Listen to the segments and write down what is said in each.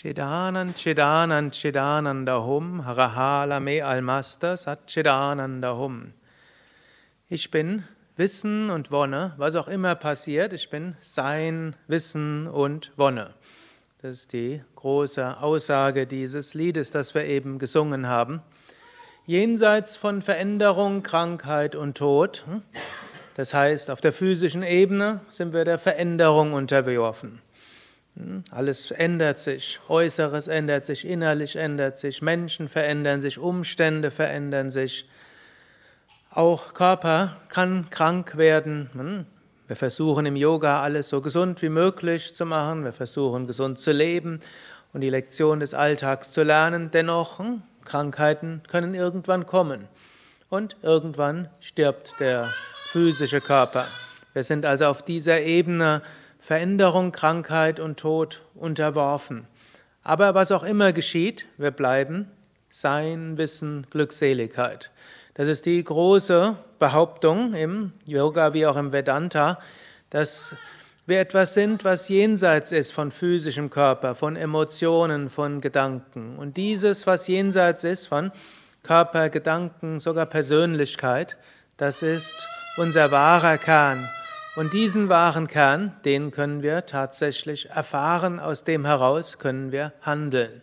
Chidanand, Chidanand, Chidananda Hum, Harahala Me Almaster, Sat Chidananda Hum. Ich bin Wissen und Wonne, was auch immer passiert, ich bin Sein, Wissen und Wonne. Das ist die große Aussage dieses Liedes, das wir eben gesungen haben. Jenseits von Veränderung, Krankheit und Tod, hm? das heißt, auf der physischen Ebene sind wir der Veränderung unterworfen. Hm? Alles ändert sich, Äußeres ändert sich, innerlich ändert sich, Menschen verändern sich, Umstände verändern sich. Auch Körper kann krank werden. Hm? Wir versuchen im Yoga alles so gesund wie möglich zu machen. Wir versuchen gesund zu leben und die Lektion des Alltags zu lernen. Dennoch, hm? Krankheiten können irgendwann kommen. Und irgendwann stirbt der physische Körper. Wir sind also auf dieser Ebene Veränderung, Krankheit und Tod unterworfen. Aber was auch immer geschieht, wir bleiben Sein, Wissen, Glückseligkeit. Das ist die große Behauptung im Yoga wie auch im Vedanta, dass wir etwas sind, was jenseits ist von physischem Körper, von Emotionen, von Gedanken. Und dieses, was jenseits ist von Körper, Gedanken, sogar Persönlichkeit, das ist unser wahrer Kern, und diesen wahren Kern, den können wir tatsächlich erfahren, aus dem heraus können wir handeln.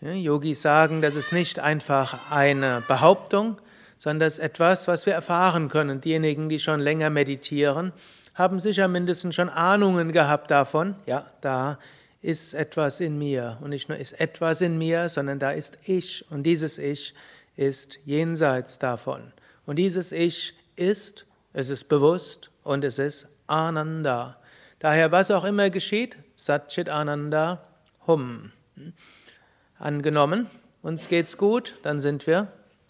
Yogis sagen, das ist nicht einfach eine Behauptung, sondern das ist etwas, was wir erfahren können. Diejenigen, die schon länger meditieren, haben sicher mindestens schon Ahnungen gehabt davon, ja, da ist etwas in mir. Und nicht nur ist etwas in mir, sondern da ist Ich. Und dieses Ich ist jenseits davon. Und dieses Ich ist, es ist bewusst und es ist Ananda. Daher, was auch immer geschieht, Satchit Ananda Hum. Angenommen, uns geht's gut, dann sind wir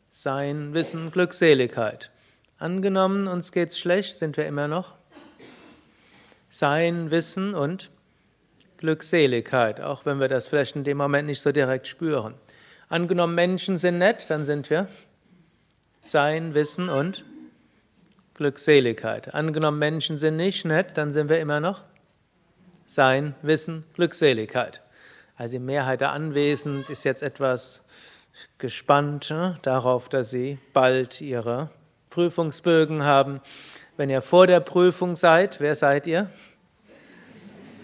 Sein, Wissen, Glückseligkeit. Angenommen, uns geht's schlecht, sind wir immer noch Sein, Wissen und Glückseligkeit, auch wenn wir das vielleicht in dem Moment nicht so direkt spüren. Angenommen, Menschen sind nett, dann sind wir Sein, Wissen und Glückseligkeit. Angenommen, Menschen sind nicht nett, dann sind wir immer noch Sein, Wissen, Glückseligkeit. Also die Mehrheit der Anwesenden ist jetzt etwas gespannt ne, darauf, dass sie bald ihre Prüfungsbögen haben. Wenn ihr vor der Prüfung seid, wer seid ihr?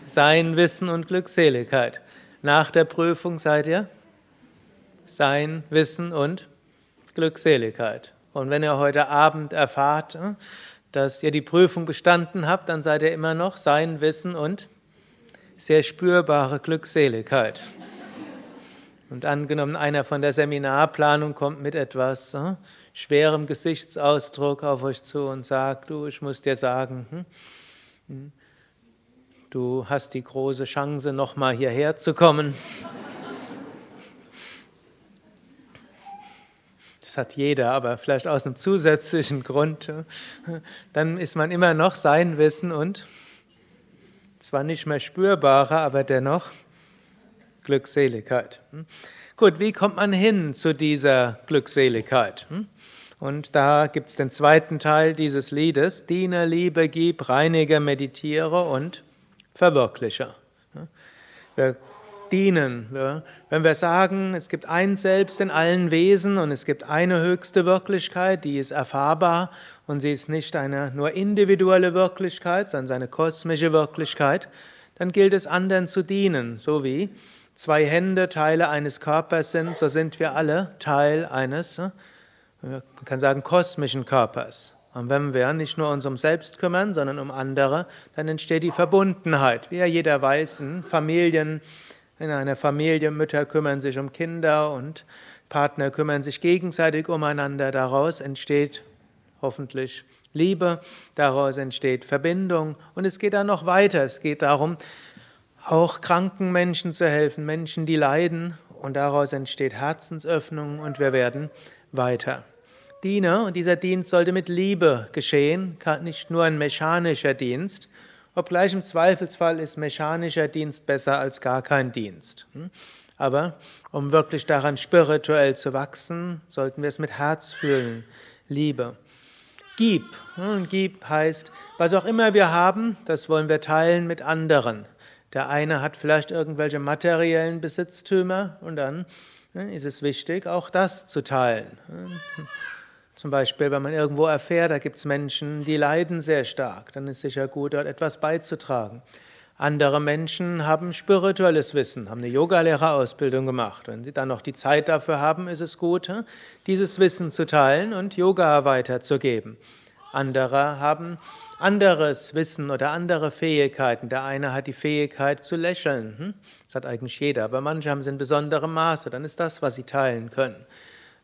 Sein, Wissen und Glückseligkeit. Nach der Prüfung seid ihr? Sein, Wissen und Glückseligkeit. Und wenn ihr heute Abend erfahrt, äh, dass ihr die Prüfung bestanden habt, dann seid ihr immer noch sein Wissen und sehr spürbare Glückseligkeit. Und angenommen, einer von der Seminarplanung kommt mit etwas äh, schwerem Gesichtsausdruck auf euch zu und sagt, du, ich muss dir sagen, hm, hm, du hast die große Chance, nochmal hierher zu kommen. Das hat jeder, aber vielleicht aus einem zusätzlichen Grund, dann ist man immer noch sein Wissen und zwar nicht mehr spürbarer, aber dennoch Glückseligkeit. Gut, wie kommt man hin zu dieser Glückseligkeit? Und da gibt es den zweiten Teil dieses Liedes, Diene, Liebe, Gib, Reinige, Meditiere und Verwirkliche. Wir dienen. Wenn wir sagen, es gibt ein Selbst in allen Wesen und es gibt eine höchste Wirklichkeit, die ist erfahrbar und sie ist nicht eine nur individuelle Wirklichkeit, sondern eine kosmische Wirklichkeit, dann gilt es anderen zu dienen, so wie zwei Hände Teile eines Körpers sind, so sind wir alle Teil eines, man kann sagen, kosmischen Körpers. Und wenn wir nicht nur uns um selbst kümmern, sondern um andere, dann entsteht die Verbundenheit. Wie ja jeder weiß, in Familien in einer Familie Mütter kümmern sich um Kinder und Partner kümmern sich gegenseitig umeinander. Daraus entsteht hoffentlich Liebe, daraus entsteht Verbindung und es geht dann noch weiter. Es geht darum, auch kranken Menschen zu helfen, Menschen, die leiden und daraus entsteht Herzensöffnung und wir werden weiter. Diene und dieser Dienst sollte mit Liebe geschehen, nicht nur ein mechanischer Dienst, Obgleich im Zweifelsfall ist mechanischer Dienst besser als gar kein Dienst. Hm? Aber um wirklich daran spirituell zu wachsen, sollten wir es mit Herz fühlen. Liebe. Gib. Hm? Gib heißt, was auch immer wir haben, das wollen wir teilen mit anderen. Der eine hat vielleicht irgendwelche materiellen Besitztümer und dann ne, ist es wichtig, auch das zu teilen. Zum Beispiel, wenn man irgendwo erfährt, da gibt es Menschen, die leiden sehr stark, dann ist sicher gut, dort etwas beizutragen. Andere Menschen haben spirituelles Wissen, haben eine Yogalehrerausbildung gemacht. Wenn sie dann noch die Zeit dafür haben, ist es gut, dieses Wissen zu teilen und Yoga weiterzugeben. Andere haben anderes Wissen oder andere Fähigkeiten. Der eine hat die Fähigkeit zu lächeln. Hm? Das hat eigentlich jeder, aber manche haben es in besonderem Maße. Dann ist das, was sie teilen können.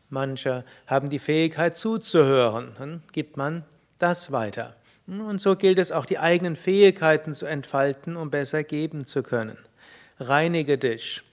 Manche haben die Fähigkeit zuzuhören. Dann gibt man das weiter. Und so gilt es auch, die eigenen Fähigkeiten zu entfalten, um besser geben zu können. Reinige dich.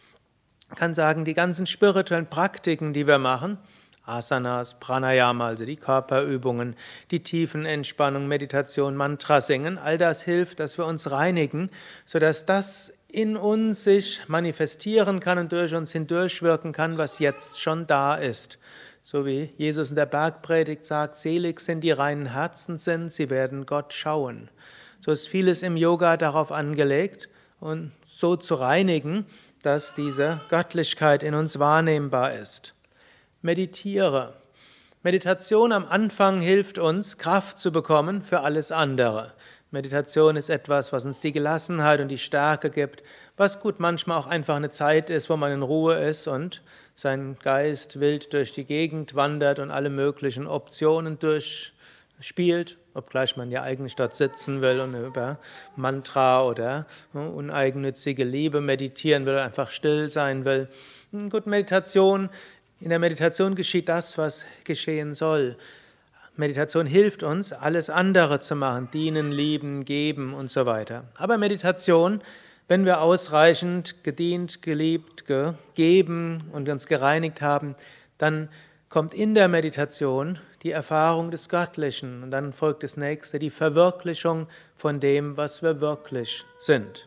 Ich kann sagen, die ganzen spirituellen Praktiken, die wir machen, Asanas, Pranayama, also die Körperübungen, die Tiefenentspannung, Meditation, Mantra singen, all das hilft, dass wir uns reinigen, sodass das in uns sich manifestieren kann und durch uns hindurchwirken kann, was jetzt schon da ist. So wie Jesus in der Bergpredigt sagt, selig sind die reinen Herzen sind, sie werden Gott schauen. So ist vieles im Yoga darauf angelegt und so zu reinigen, dass diese Göttlichkeit in uns wahrnehmbar ist. Meditiere. Meditation am Anfang hilft uns, Kraft zu bekommen für alles andere. Meditation ist etwas, was uns die Gelassenheit und die Stärke gibt, was gut manchmal auch einfach eine Zeit ist, wo man in Ruhe ist und sein Geist wild durch die Gegend wandert und alle möglichen Optionen durchspielt, obgleich man ja eigentlich dort sitzen will und über Mantra oder ne, uneigennützige Liebe meditieren will, oder einfach still sein will. Gut, Meditation, in der Meditation geschieht das, was geschehen soll. Meditation hilft uns, alles andere zu machen, dienen, lieben, geben und so weiter. Aber Meditation wenn wir ausreichend gedient, geliebt, gegeben und uns gereinigt haben, dann kommt in der Meditation die Erfahrung des Göttlichen und dann folgt das nächste, die Verwirklichung von dem, was wir wirklich sind.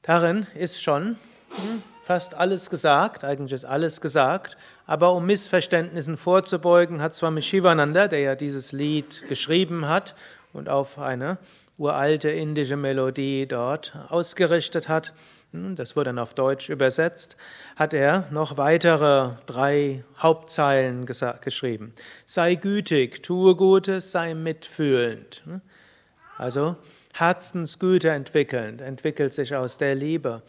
Darin ist schon hm, fast alles gesagt, eigentlich ist alles gesagt, aber um Missverständnissen vorzubeugen, hat Swami Shivananda, der ja dieses Lied geschrieben hat und auf eine uralte indische Melodie dort ausgerichtet hat, hm, das wurde dann auf Deutsch übersetzt, hat er noch weitere drei Hauptzeilen geschrieben. Sei gütig, tue Gutes, sei mitfühlend. Hm. Also Herzensgüte entwickelnd, entwickelt sich aus der Liebe.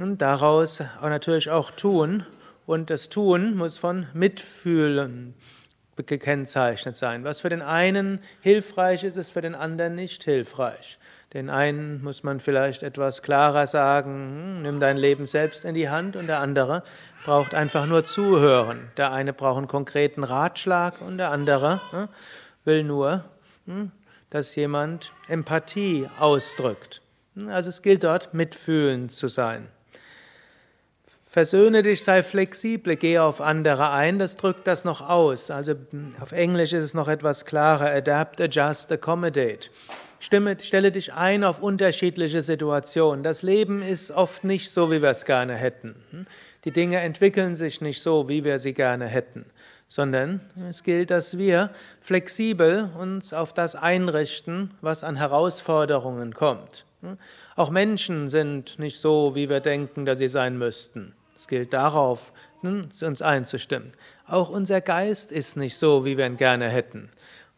Und daraus auch natürlich auch tun. Und das Tun muss von Mitfühlen gekennzeichnet sein. Was für den einen hilfreich ist, ist für den anderen nicht hilfreich. Den einen muss man vielleicht etwas klarer sagen, hm, nimm dein Leben selbst in die Hand und der andere braucht einfach nur zuhören. Der eine braucht einen konkreten Ratschlag und der andere hm, will nur, hm, dass jemand Empathie ausdrückt. Also es gilt dort mitfühlend zu sein. Versöhne dich, sei flexibel, gehe auf andere ein, das drückt das noch aus. Also auf Englisch ist es noch etwas klarer, adapt, adjust, accommodate. Stimme, stelle dich ein auf unterschiedliche Situationen. Das Leben ist oft nicht so, wie wir es gerne hätten. Die Dinge entwickeln sich nicht so, wie wir sie gerne hätten, sondern es gilt, dass wir flexibel uns auf das einrichten, was an Herausforderungen kommt. Auch Menschen sind nicht so, wie wir denken, dass sie sein müssten. Es gilt darauf, uns einzustimmen. Auch unser Geist ist nicht so, wie wir ihn gerne hätten.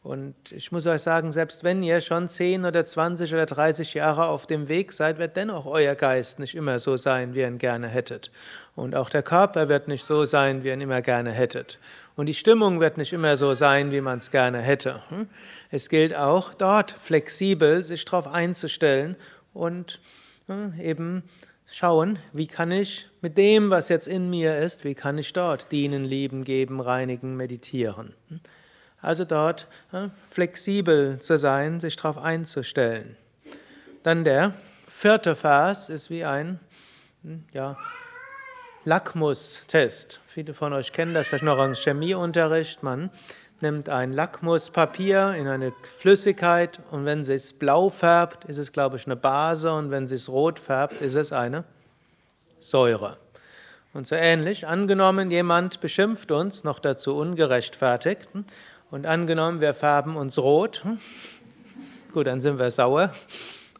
Und ich muss euch sagen, selbst wenn ihr schon 10 oder 20 oder 30 Jahre auf dem Weg seid, wird dennoch euer Geist nicht immer so sein, wie ihr ihn gerne hättet. Und auch der Körper wird nicht so sein, wie ihr ihn immer gerne hättet. Und die Stimmung wird nicht immer so sein, wie man es gerne hätte. Hm? Es gilt auch dort flexibel sich darauf einzustellen und hm, eben schauen, wie kann ich mit dem, was jetzt in mir ist, wie kann ich dort dienen, lieben, geben, reinigen, meditieren. Also dort ja, flexibel zu sein, sich darauf einzustellen. Dann der vierte Vers ist wie ein hm, ja, Lackmustest. Viele von euch kennen das vielleicht noch aus Chemieunterricht. Man nimmt ein Lackmuspapier in eine Flüssigkeit und wenn es blau färbt, ist es, glaube ich, eine Base und wenn es rot färbt, ist es eine Säure. Und so ähnlich, angenommen, jemand beschimpft uns, noch dazu ungerechtfertigt, und angenommen, wir färben uns rot, gut, dann sind wir sauer,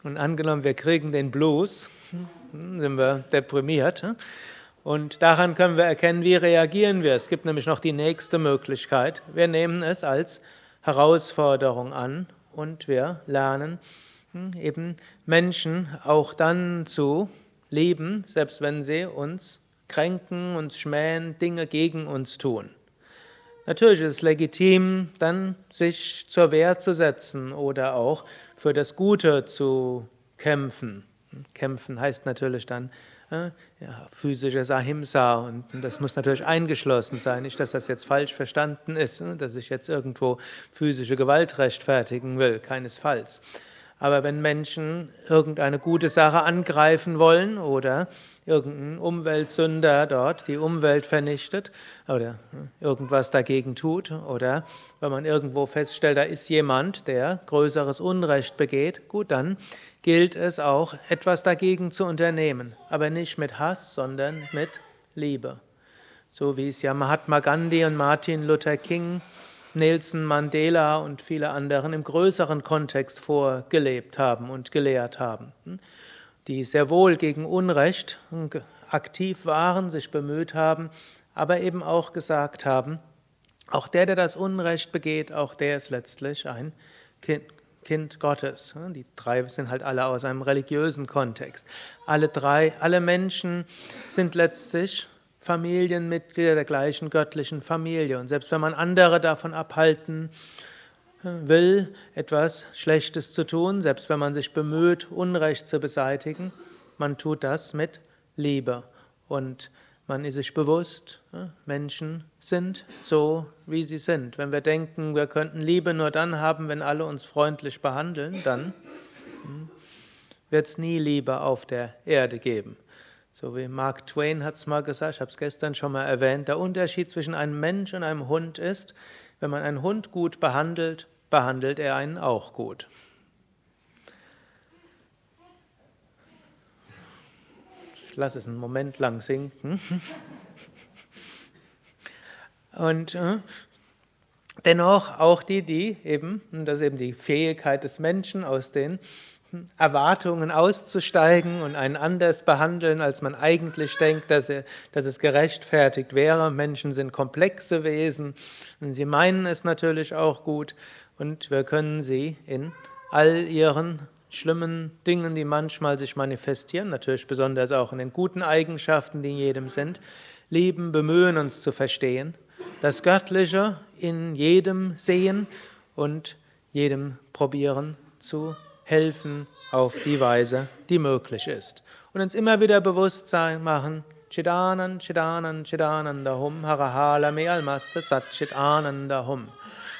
Und angenommen, wir kriegen den Blues, sind wir deprimiert. Und daran können wir erkennen, wie reagieren wir. Es gibt nämlich noch die nächste Möglichkeit. Wir nehmen es als Herausforderung an und wir lernen hm, eben Menschen auch dann zu lieben, selbst wenn sie uns kränken, uns schmähen, Dinge gegen uns tun. Natürlich ist es legitim, dann sich zur Wehr zu setzen oder auch für das Gute zu kämpfen. Kämpfen heißt natürlich dann ja, physisches Ahimsa und das muss natürlich eingeschlossen sein. Nicht, dass das jetzt falsch verstanden ist, ne, dass ich jetzt irgendwo physische Gewalt rechtfertigen will, keinesfalls. Aber wenn Menschen irgendeine gute Sache angreifen wollen oder irgendein Umweltsünder dort die Umwelt vernichtet oder irgendwas dagegen tut oder wenn man irgendwo feststellt, da ist jemand, der größeres Unrecht begeht, gut, dann gilt es auch, etwas dagegen zu unternehmen, aber nicht mit Hass, sondern mit Liebe. So wie es ja Mahatma Gandhi und Martin Luther King Nelson Mandela und viele anderen im größeren Kontext vorgelebt haben und gelehrt haben, die sehr wohl gegen Unrecht aktiv waren, sich bemüht haben, aber eben auch gesagt haben, auch der, der das Unrecht begeht, auch der ist letztlich ein Kind, kind Gottes. Die drei sind halt alle aus einem religiösen Kontext. Alle drei, alle Menschen sind letztlich Familienmitglieder der gleichen göttlichen Familie. Und selbst wenn man andere davon abhalten will, etwas Schlechtes zu tun, selbst wenn man sich bemüht, Unrecht zu beseitigen, man tut das mit Liebe. Und man ist sich bewusst, äh, Menschen sind so, wie sie sind. Wenn wir denken, wir könnten Liebe nur dann haben, wenn alle uns freundlich behandeln, dann hm, wird es nie Liebe auf der Erde geben. So wie Mark Twain hat es mal gesagt, ich habe es gestern schon mal erwähnt, der Unterschied zwischen einem Mensch und einem Hund ist, wenn man einen Hund gut behandelt, behandelt er einen auch gut. Ich lasse es einen Moment lang sinken. Und äh, dennoch auch die, die eben, das ist eben die Fähigkeit des Menschen aus den Erwartungen auszusteigen und einen anders behandeln, als man eigentlich denkt, dass, er, dass es gerechtfertigt wäre. Menschen sind komplexe Wesen und sie meinen es natürlich auch gut und wir können sie in all ihren schlimmen Dingen, die manchmal sich manifestieren, natürlich besonders auch in den guten Eigenschaften, die in jedem sind, lieben, bemühen, uns zu verstehen, das Göttliche in jedem sehen und jedem probieren zu helfen auf die Weise, die möglich ist. Und uns immer wieder Bewusstsein machen, Chidanan, Chidanan, Chidananda Hum, Harahala Me Almaste Sat Chidananda Hum.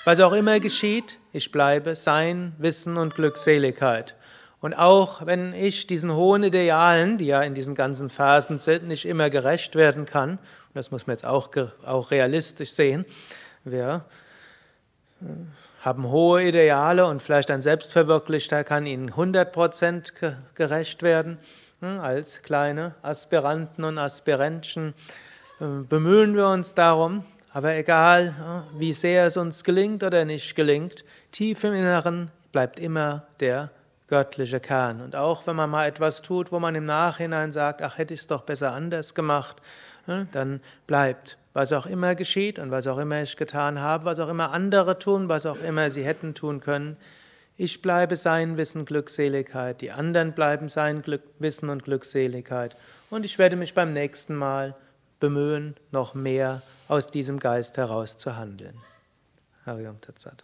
Was auch immer geschieht, ich bleibe Sein, Wissen und Glückseligkeit. Und auch wenn ich diesen hohen Idealen, die ja in diesen ganzen Phasen sind, nicht immer gerecht werden kann, das muss man jetzt auch, auch realistisch sehen, wir haben hohe Ideale und vielleicht ein Selbstverwirklichter kann ihnen 100% gerecht werden. Hm, als kleine Aspiranten und Aspirantchen äh, bemühen wir uns darum, aber egal, wie sehr es uns gelingt oder nicht gelingt, tief im Inneren bleibt immer der göttliche Kern. Und auch wenn man mal etwas tut, wo man im Nachhinein sagt, ach, hätte ich es doch besser anders gemacht, hm, dann bleibt was auch immer geschieht und was auch immer ich getan habe, was auch immer andere tun, was auch immer sie hätten tun können, ich bleibe sein Wissen, Glückseligkeit, die anderen bleiben sein Glück, Wissen und Glückseligkeit und ich werde mich beim nächsten Mal bemühen, noch mehr aus diesem Geist heraus zu handeln. Hariom Tatsat.